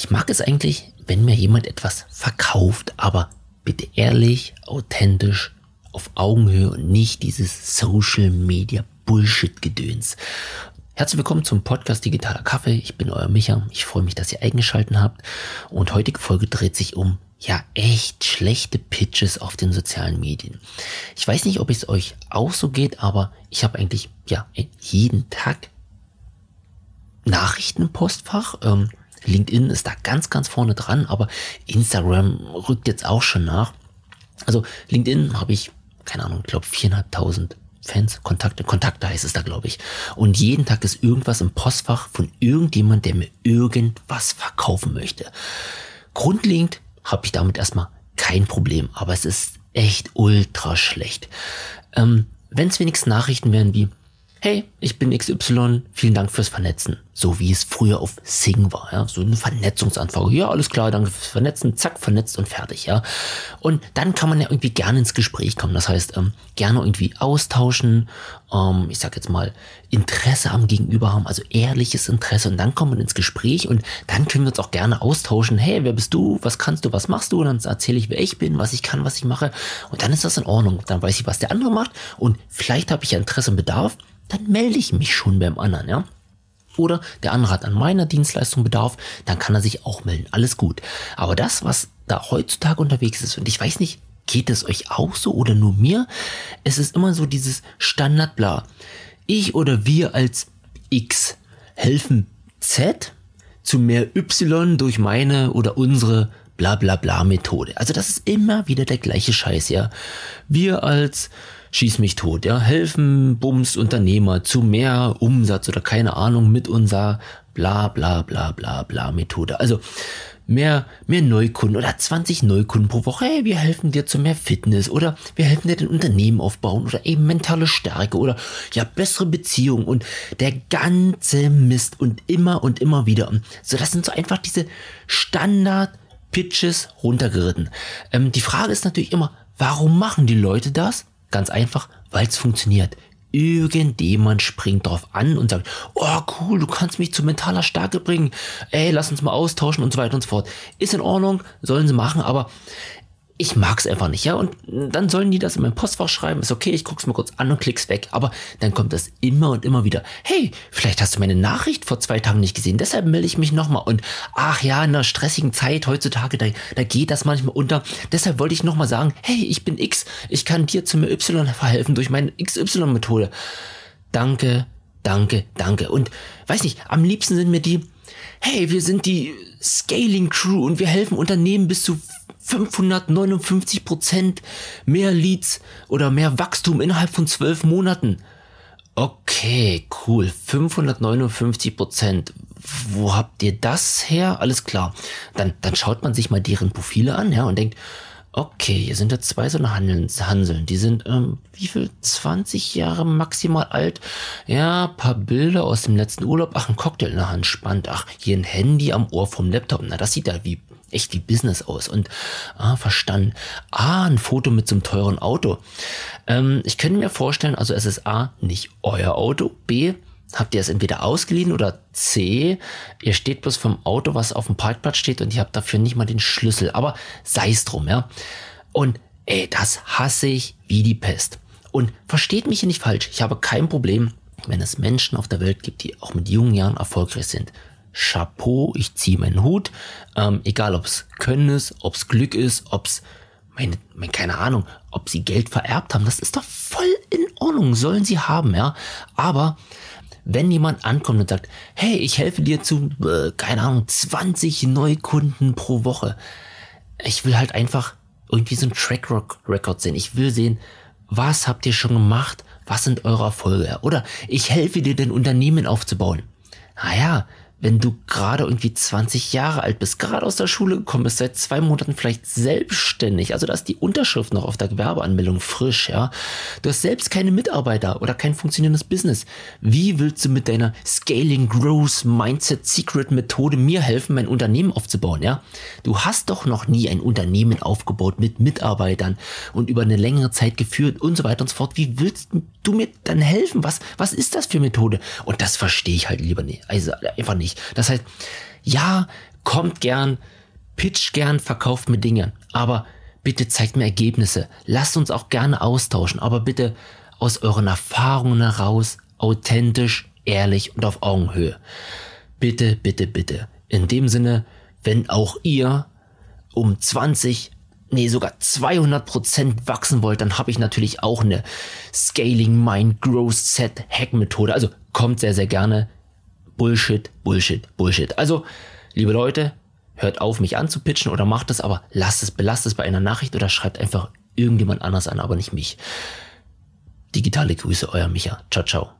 Ich mag es eigentlich, wenn mir jemand etwas verkauft, aber bitte ehrlich, authentisch, auf Augenhöhe und nicht dieses Social Media Bullshit-Gedöns. Herzlich willkommen zum Podcast Digitaler Kaffee. Ich bin euer Micha. Ich freue mich, dass ihr eingeschaltet habt. Und heutige Folge dreht sich um ja echt schlechte Pitches auf den sozialen Medien. Ich weiß nicht, ob es euch auch so geht, aber ich habe eigentlich ja jeden Tag Nachrichten im Postfach. Ähm, LinkedIn ist da ganz, ganz vorne dran, aber Instagram rückt jetzt auch schon nach. Also LinkedIn habe ich, keine Ahnung, ich glaube viereinhalbtausend Fans, Kontakte, Kontakte heißt es da, glaube ich. Und jeden Tag ist irgendwas im Postfach von irgendjemand, der mir irgendwas verkaufen möchte. Grundlegend habe ich damit erstmal kein Problem, aber es ist echt ultra schlecht. Ähm, Wenn es wenigstens Nachrichten wären wie, hey, ich bin XY, vielen Dank fürs Vernetzen. So wie es früher auf Sing war, ja, so eine Vernetzungsanfrage. Ja, alles klar, danke fürs Vernetzen, zack, vernetzt und fertig, ja. Und dann kann man ja irgendwie gerne ins Gespräch kommen. Das heißt, ähm, gerne irgendwie austauschen, ähm, ich sag jetzt mal, Interesse am Gegenüber haben, also ehrliches Interesse. Und dann kommt man ins Gespräch und dann können wir uns auch gerne austauschen. Hey, wer bist du? Was kannst du? Was machst du? Und dann erzähle ich, wer ich bin, was ich kann, was ich mache. Und dann ist das in Ordnung. Dann weiß ich, was der andere macht. Und vielleicht habe ich ja Interesse und Bedarf dann melde ich mich schon beim anderen, ja. Oder der andere hat an meiner Dienstleistung Bedarf, dann kann er sich auch melden. Alles gut. Aber das, was da heutzutage unterwegs ist, und ich weiß nicht, geht es euch auch so oder nur mir? Es ist immer so dieses Standardbla. Ich oder wir als X helfen Z zu mehr Y durch meine oder unsere bla bla bla Methode. Also das ist immer wieder der gleiche Scheiß, ja. Wir als schieß mich tot, ja, helfen Bums Unternehmer zu mehr Umsatz oder keine Ahnung mit unserer bla bla bla bla bla Methode. Also mehr, mehr Neukunden oder 20 Neukunden pro Woche. Hey, wir helfen dir zu mehr Fitness oder wir helfen dir den Unternehmen aufbauen oder eben mentale Stärke oder ja, bessere Beziehungen und der ganze Mist und immer und immer wieder. So, das sind so einfach diese Standard Pitches runtergeritten. Ähm, die Frage ist natürlich immer, warum machen die Leute das? Ganz einfach, weil es funktioniert. Irgendjemand springt drauf an und sagt, oh cool, du kannst mich zu mentaler Stärke bringen. Ey, lass uns mal austauschen und so weiter und so fort. Ist in Ordnung, sollen sie machen, aber ich mag es einfach nicht, ja. Und dann sollen die das in mein Postfach schreiben. Ist okay, ich guck's mir kurz an und klick's weg. Aber dann kommt das immer und immer wieder. Hey, vielleicht hast du meine Nachricht vor zwei Tagen nicht gesehen, deshalb melde ich mich nochmal. Und ach ja, in einer stressigen Zeit heutzutage, da, da geht das manchmal unter. Deshalb wollte ich nochmal sagen, hey, ich bin X, ich kann dir zum Y verhelfen durch meine XY-Methode. Danke, danke, danke. Und weiß nicht, am liebsten sind mir die, hey, wir sind die Scaling Crew und wir helfen Unternehmen bis zu 559 Prozent mehr Leads oder mehr Wachstum innerhalb von zwölf Monaten. Okay, cool. 559 Prozent. Wo habt ihr das her? Alles klar. Dann, dann schaut man sich mal deren Profile an, ja, und denkt, okay, hier sind ja zwei so eine Hanseln. Die sind, ähm, wie viel? 20 Jahre maximal alt. Ja, paar Bilder aus dem letzten Urlaub. Ach, ein Cocktail in der Hand. Spannend. Ach, hier ein Handy am Ohr vom Laptop. Na, das sieht ja wie echt wie Business aus und ah, verstanden. Ah, ein Foto mit so einem teuren Auto. Ähm, ich könnte mir vorstellen, also es ist A, nicht euer Auto, B, habt ihr es entweder ausgeliehen oder C, ihr steht bloß vom Auto, was auf dem Parkplatz steht und ihr habt dafür nicht mal den Schlüssel. Aber sei es drum, ja. Und ey, das hasse ich wie die Pest. Und versteht mich hier nicht falsch, ich habe kein Problem, wenn es Menschen auf der Welt gibt, die auch mit jungen Jahren erfolgreich sind. Chapeau, ich ziehe meinen Hut. Ähm, egal, ob es Können ist, ob es Glück ist, ob es, meine, meine, keine Ahnung, ob sie Geld vererbt haben, das ist doch voll in Ordnung, sollen sie haben, ja. Aber wenn jemand ankommt und sagt, hey, ich helfe dir zu, äh, keine Ahnung, 20 Neukunden pro Woche. Ich will halt einfach irgendwie so ein Track Record sehen. Ich will sehen, was habt ihr schon gemacht? Was sind eure Erfolge? Oder ich helfe dir, dein Unternehmen aufzubauen. Naja, wenn du gerade irgendwie 20 Jahre alt bist, gerade aus der Schule gekommen bist, seit zwei Monaten vielleicht selbstständig, also da ist die Unterschrift noch auf der Gewerbeanmeldung frisch, ja. Du hast selbst keine Mitarbeiter oder kein funktionierendes Business. Wie willst du mit deiner Scaling Growth Mindset Secret Methode mir helfen, mein Unternehmen aufzubauen, ja? Du hast doch noch nie ein Unternehmen aufgebaut mit Mitarbeitern und über eine längere Zeit geführt und so weiter und so fort. Wie willst du mir dann helfen? Was, was ist das für Methode? Und das verstehe ich halt lieber nicht. Also einfach nicht nicht. Das heißt, ja, kommt gern, pitcht gern, verkauft mir Dinge. Aber bitte zeigt mir Ergebnisse. Lasst uns auch gerne austauschen. Aber bitte aus euren Erfahrungen heraus, authentisch, ehrlich und auf Augenhöhe. Bitte, bitte, bitte. In dem Sinne, wenn auch ihr um 20, nee, sogar 200 Prozent wachsen wollt, dann habe ich natürlich auch eine Scaling Mind Growth Set Hack Methode. Also kommt sehr, sehr gerne. Bullshit, Bullshit, Bullshit. Also, liebe Leute, hört auf, mich anzupitchen oder macht es, aber lasst es, belasst es bei einer Nachricht oder schreibt einfach irgendjemand anders an, aber nicht mich. Digitale Grüße, euer Micha. Ciao, ciao.